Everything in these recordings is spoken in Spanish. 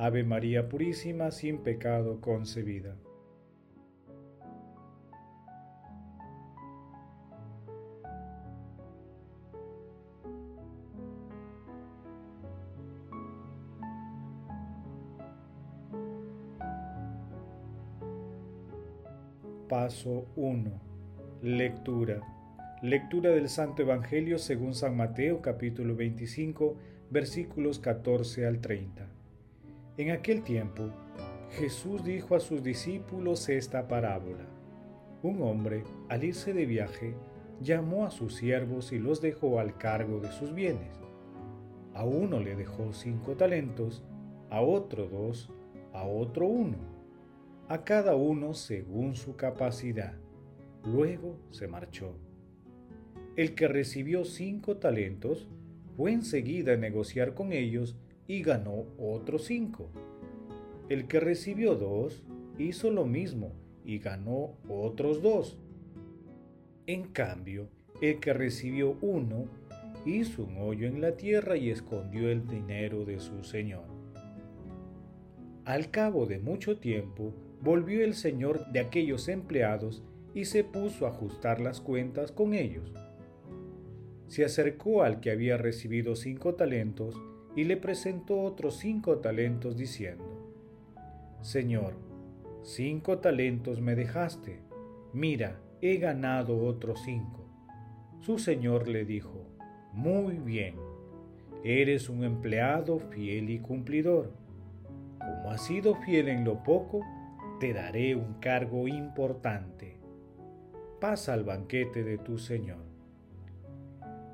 Ave María Purísima, sin pecado concebida. Paso 1. Lectura. Lectura del Santo Evangelio según San Mateo capítulo 25 versículos 14 al 30. En aquel tiempo, Jesús dijo a sus discípulos esta parábola. Un hombre, al irse de viaje, llamó a sus siervos y los dejó al cargo de sus bienes. A uno le dejó cinco talentos, a otro dos, a otro uno, a cada uno según su capacidad. Luego se marchó. El que recibió cinco talentos fue enseguida a negociar con ellos y ganó otros cinco. El que recibió dos hizo lo mismo y ganó otros dos. En cambio, el que recibió uno hizo un hoyo en la tierra y escondió el dinero de su señor. Al cabo de mucho tiempo, volvió el señor de aquellos empleados y se puso a ajustar las cuentas con ellos. Se acercó al que había recibido cinco talentos y le presentó otros cinco talentos diciendo, Señor, cinco talentos me dejaste, mira, he ganado otros cinco. Su señor le dijo, Muy bien, eres un empleado fiel y cumplidor. Como has sido fiel en lo poco, te daré un cargo importante. Pasa al banquete de tu señor.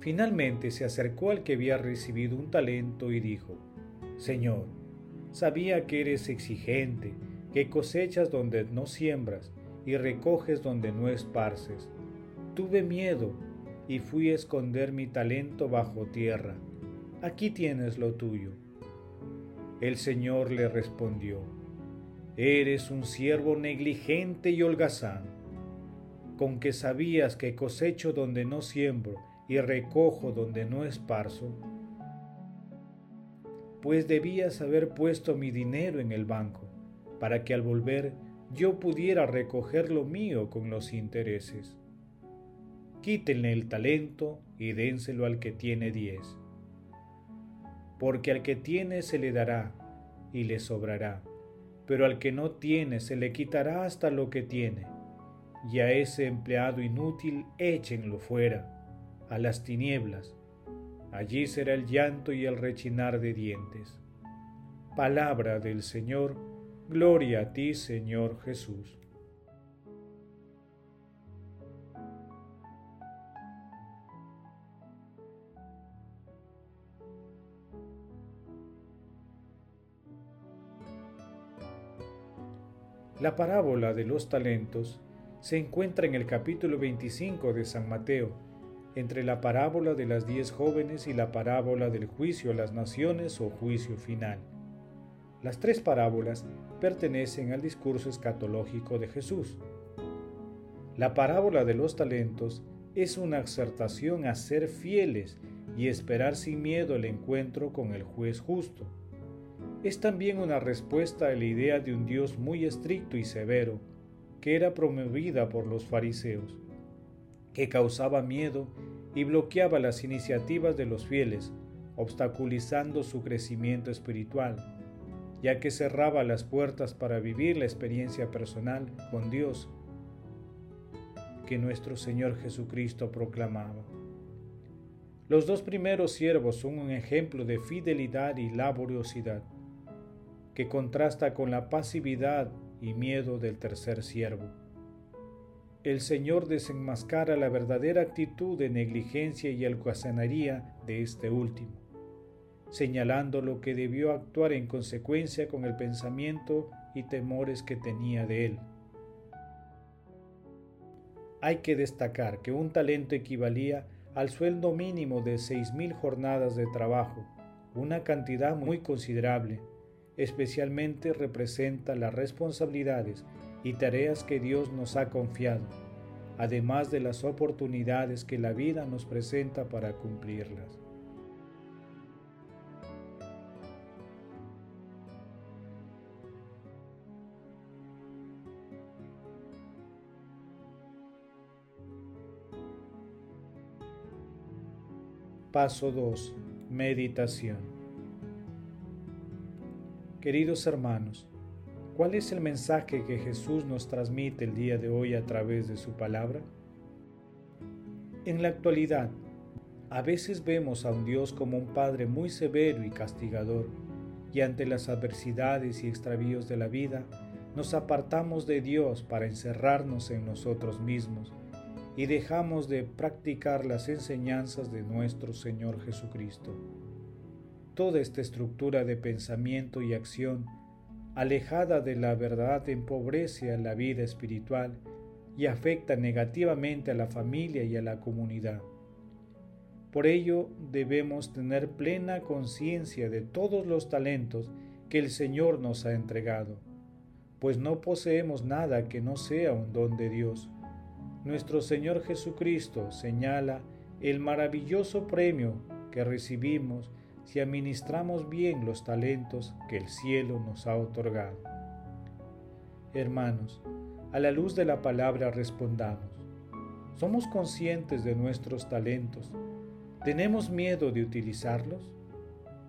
Finalmente se acercó al que había recibido un talento y dijo, Señor, sabía que eres exigente, que cosechas donde no siembras y recoges donde no esparces. Tuve miedo y fui a esconder mi talento bajo tierra. Aquí tienes lo tuyo. El Señor le respondió, Eres un siervo negligente y holgazán, con que sabías que cosecho donde no siembro y recojo donde no esparzo? Pues debías haber puesto mi dinero en el banco, para que al volver yo pudiera recoger lo mío con los intereses. Quítenle el talento y dénselo al que tiene diez. Porque al que tiene se le dará y le sobrará, pero al que no tiene se le quitará hasta lo que tiene, y a ese empleado inútil échenlo fuera a las tinieblas. Allí será el llanto y el rechinar de dientes. Palabra del Señor, gloria a ti, Señor Jesús. La parábola de los talentos se encuentra en el capítulo 25 de San Mateo entre la parábola de las diez jóvenes y la parábola del juicio a las naciones o juicio final. Las tres parábolas pertenecen al discurso escatológico de Jesús. La parábola de los talentos es una exhortación a ser fieles y esperar sin miedo el encuentro con el juez justo. Es también una respuesta a la idea de un Dios muy estricto y severo, que era promovida por los fariseos que causaba miedo y bloqueaba las iniciativas de los fieles, obstaculizando su crecimiento espiritual, ya que cerraba las puertas para vivir la experiencia personal con Dios que nuestro Señor Jesucristo proclamaba. Los dos primeros siervos son un ejemplo de fidelidad y laboriosidad, que contrasta con la pasividad y miedo del tercer siervo. El Señor desenmascara la verdadera actitud de negligencia y alcazanería de este último, señalando lo que debió actuar en consecuencia con el pensamiento y temores que tenía de él. Hay que destacar que un talento equivalía al sueldo mínimo de seis mil jornadas de trabajo, una cantidad muy considerable, especialmente representa las responsabilidades y tareas que Dios nos ha confiado, además de las oportunidades que la vida nos presenta para cumplirlas. Paso 2. Meditación. Queridos hermanos, ¿cuál es el mensaje que Jesús nos transmite el día de hoy a través de su palabra? En la actualidad, a veces vemos a un Dios como un Padre muy severo y castigador, y ante las adversidades y extravíos de la vida, nos apartamos de Dios para encerrarnos en nosotros mismos y dejamos de practicar las enseñanzas de nuestro Señor Jesucristo. Toda esta estructura de pensamiento y acción, alejada de la verdad, empobrece a la vida espiritual y afecta negativamente a la familia y a la comunidad. Por ello debemos tener plena conciencia de todos los talentos que el Señor nos ha entregado, pues no poseemos nada que no sea un don de Dios nuestro Señor Jesucristo señala el maravilloso premio que recibimos si administramos bien los talentos que el cielo nos ha otorgado. Hermanos, a la luz de la palabra respondamos. ¿Somos conscientes de nuestros talentos? ¿Tenemos miedo de utilizarlos?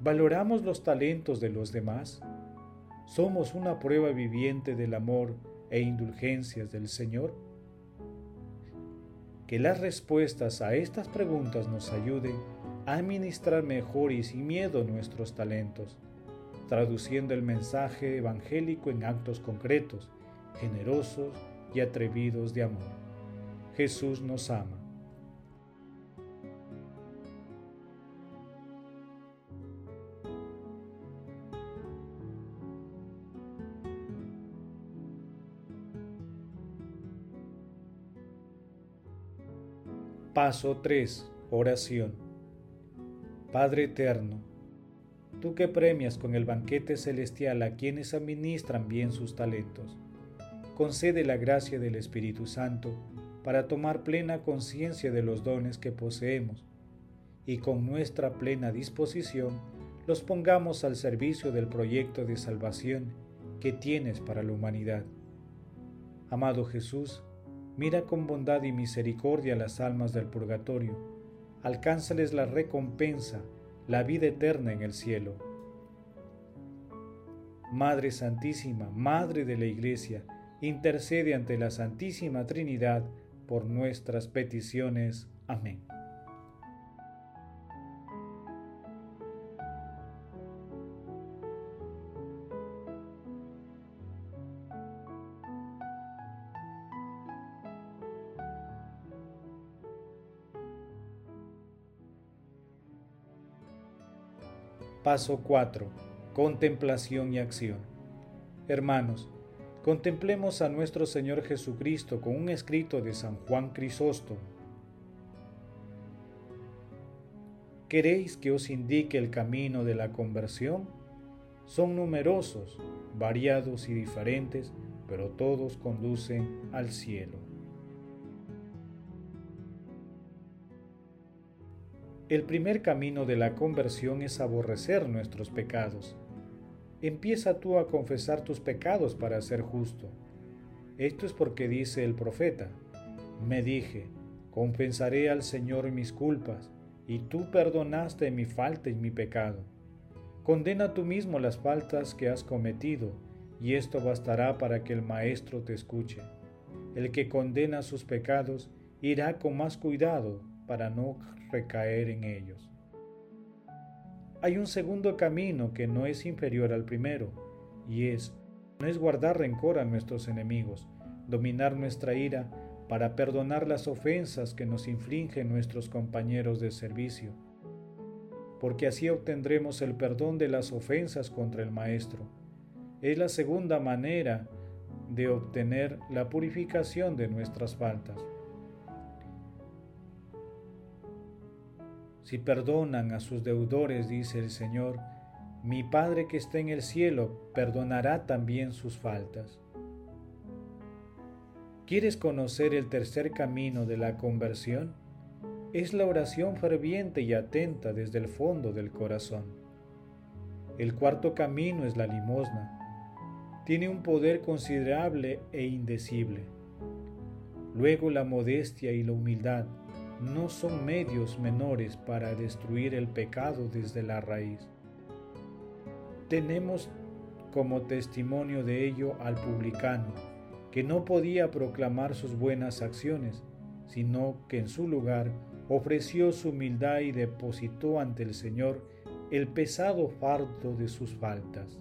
¿Valoramos los talentos de los demás? ¿Somos una prueba viviente del amor e indulgencias del Señor? que las respuestas a estas preguntas nos ayuden administrar mejor y sin miedo nuestros talentos, traduciendo el mensaje evangélico en actos concretos, generosos y atrevidos de amor. Jesús nos ama. Paso 3. Oración. Padre eterno, tú que premias con el banquete celestial a quienes administran bien sus talentos, concede la gracia del Espíritu Santo para tomar plena conciencia de los dones que poseemos y con nuestra plena disposición los pongamos al servicio del proyecto de salvación que tienes para la humanidad. Amado Jesús, Mira con bondad y misericordia las almas del purgatorio, alcánzales la recompensa, la vida eterna en el cielo. Madre Santísima, Madre de la Iglesia, intercede ante la Santísima Trinidad por nuestras peticiones. Amén. Paso 4. Contemplación y acción. Hermanos, contemplemos a nuestro Señor Jesucristo con un escrito de San Juan Crisóstomo. ¿Queréis que os indique el camino de la conversión? Son numerosos, variados y diferentes, pero todos conducen al cielo. El primer camino de la conversión es aborrecer nuestros pecados. Empieza tú a confesar tus pecados para ser justo. Esto es porque dice el profeta, me dije, compensaré al Señor mis culpas, y tú perdonaste mi falta y mi pecado. Condena tú mismo las faltas que has cometido, y esto bastará para que el Maestro te escuche. El que condena sus pecados irá con más cuidado para no recaer en ellos. Hay un segundo camino que no es inferior al primero, y es, no es guardar rencor a nuestros enemigos, dominar nuestra ira para perdonar las ofensas que nos infligen nuestros compañeros de servicio, porque así obtendremos el perdón de las ofensas contra el Maestro. Es la segunda manera de obtener la purificación de nuestras faltas. Si perdonan a sus deudores, dice el Señor, mi Padre que está en el cielo perdonará también sus faltas. ¿Quieres conocer el tercer camino de la conversión? Es la oración ferviente y atenta desde el fondo del corazón. El cuarto camino es la limosna. Tiene un poder considerable e indecible. Luego la modestia y la humildad no son medios menores para destruir el pecado desde la raíz. Tenemos como testimonio de ello al publicano, que no podía proclamar sus buenas acciones, sino que en su lugar ofreció su humildad y depositó ante el Señor el pesado fardo de sus faltas.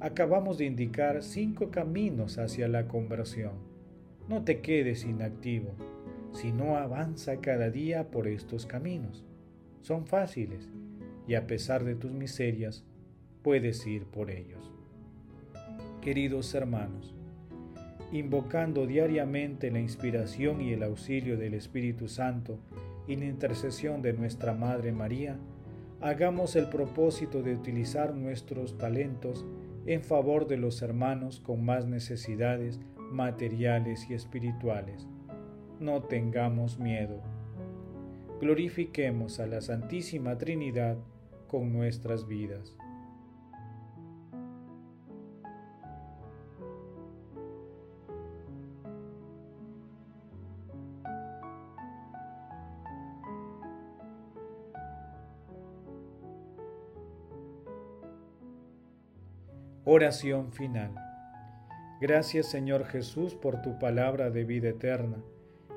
Acabamos de indicar cinco caminos hacia la conversión. No te quedes inactivo si no avanza cada día por estos caminos. Son fáciles y a pesar de tus miserias, puedes ir por ellos. Queridos hermanos, invocando diariamente la inspiración y el auxilio del Espíritu Santo y la intercesión de nuestra Madre María, hagamos el propósito de utilizar nuestros talentos en favor de los hermanos con más necesidades materiales y espirituales no tengamos miedo. Glorifiquemos a la Santísima Trinidad con nuestras vidas. Oración final. Gracias Señor Jesús por tu palabra de vida eterna